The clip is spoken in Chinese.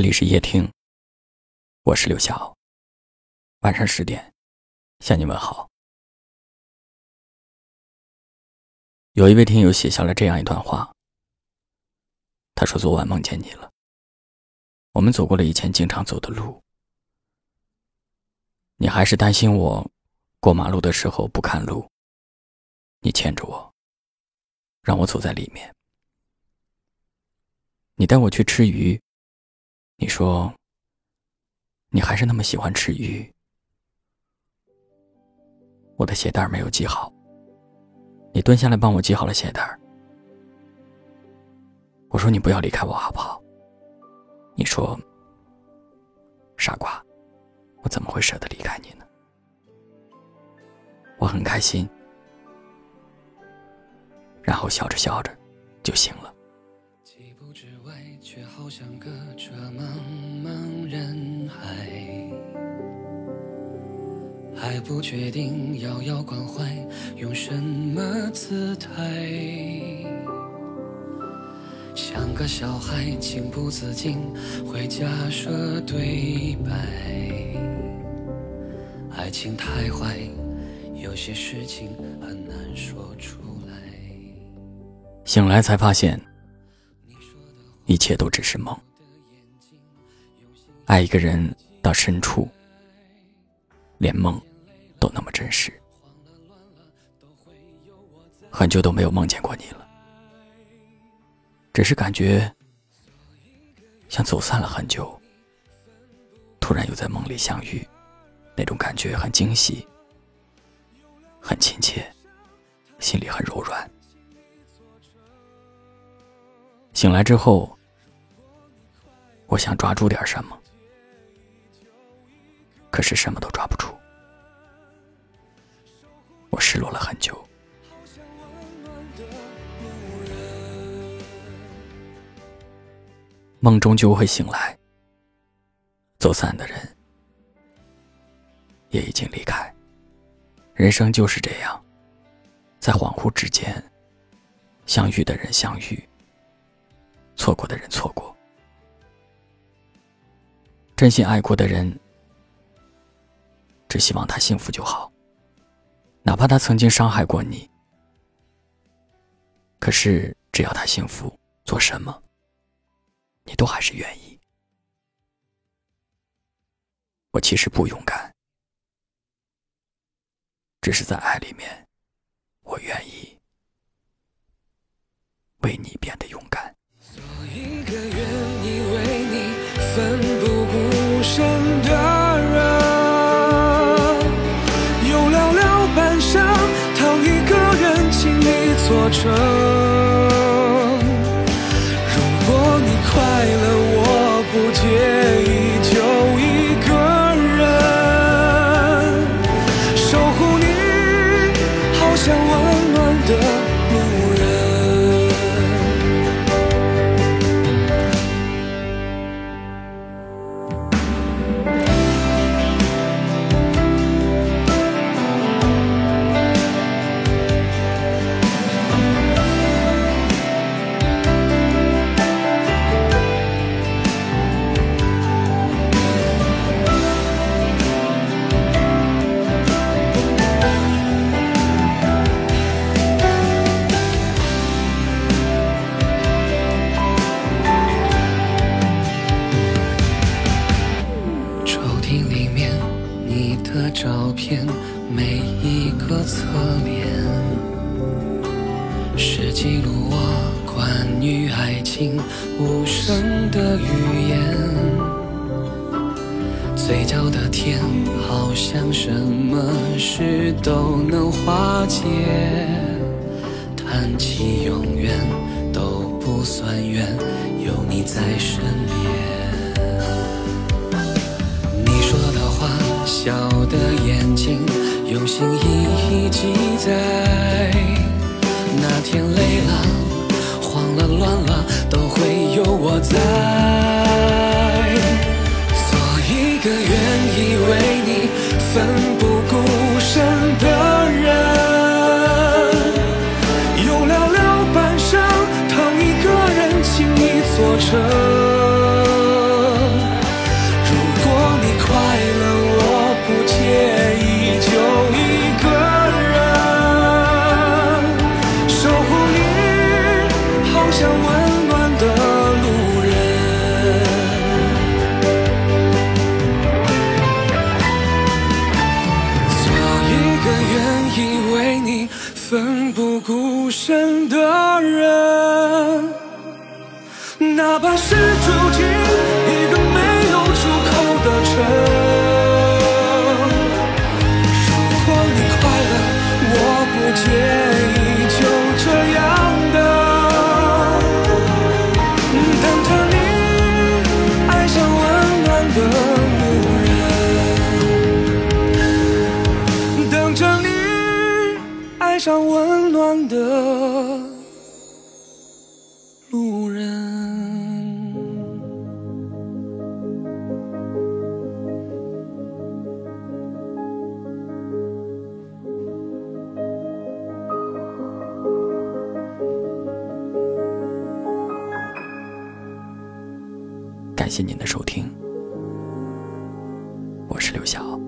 这里是夜听，我是刘晓。晚上十点，向你问好。有一位听友写下了这样一段话，他说：“昨晚梦见你了，我们走过了以前经常走的路，你还是担心我过马路的时候不看路，你牵着我，让我走在里面，你带我去吃鱼。”你说，你还是那么喜欢吃鱼。我的鞋带没有系好，你蹲下来帮我系好了鞋带。我说你不要离开我好不好？你说，傻瓜，我怎么会舍得离开你呢？我很开心，然后笑着笑着就醒了。之外却好像隔着茫茫人海，还不确定遥遥关怀用什么姿态，像个小孩情不自禁会假设对白，爱情太坏，有些事情很难说出来。醒来才发现。一切都只是梦。爱一个人到深处，连梦都那么真实。很久都没有梦见过你了，只是感觉像走散了很久，突然又在梦里相遇，那种感觉很惊喜，很亲切，心里很柔软。醒来之后。我想抓住点什么，可是什么都抓不住。我失落了很久。梦终究会醒来，走散的人也已经离开。人生就是这样，在恍惚之间，相遇的人相遇，错过的人错过。真心爱过的人，只希望他幸福就好，哪怕他曾经伤害过你。可是只要他幸福，做什么，你都还是愿意。我其实不勇敢，只是在爱里面，我愿意为你变得勇敢。做一个愿意为你奋过程如果你快你的。照片每一个侧脸，是记录我关于爱情无声的语言。嘴角的甜，好像什么事都能化解。谈起永远都不算远，有你在身边。话，笑。的眼睛，用心一一记载。那天累了、慌了、乱了，都会有我在。做一个愿意为你那是注定一个没有出口的城。如果你快乐，我不介意就这样的。等着你爱上温暖的路人，等着你爱上温暖的路人。感谢您的收听，我是刘晓。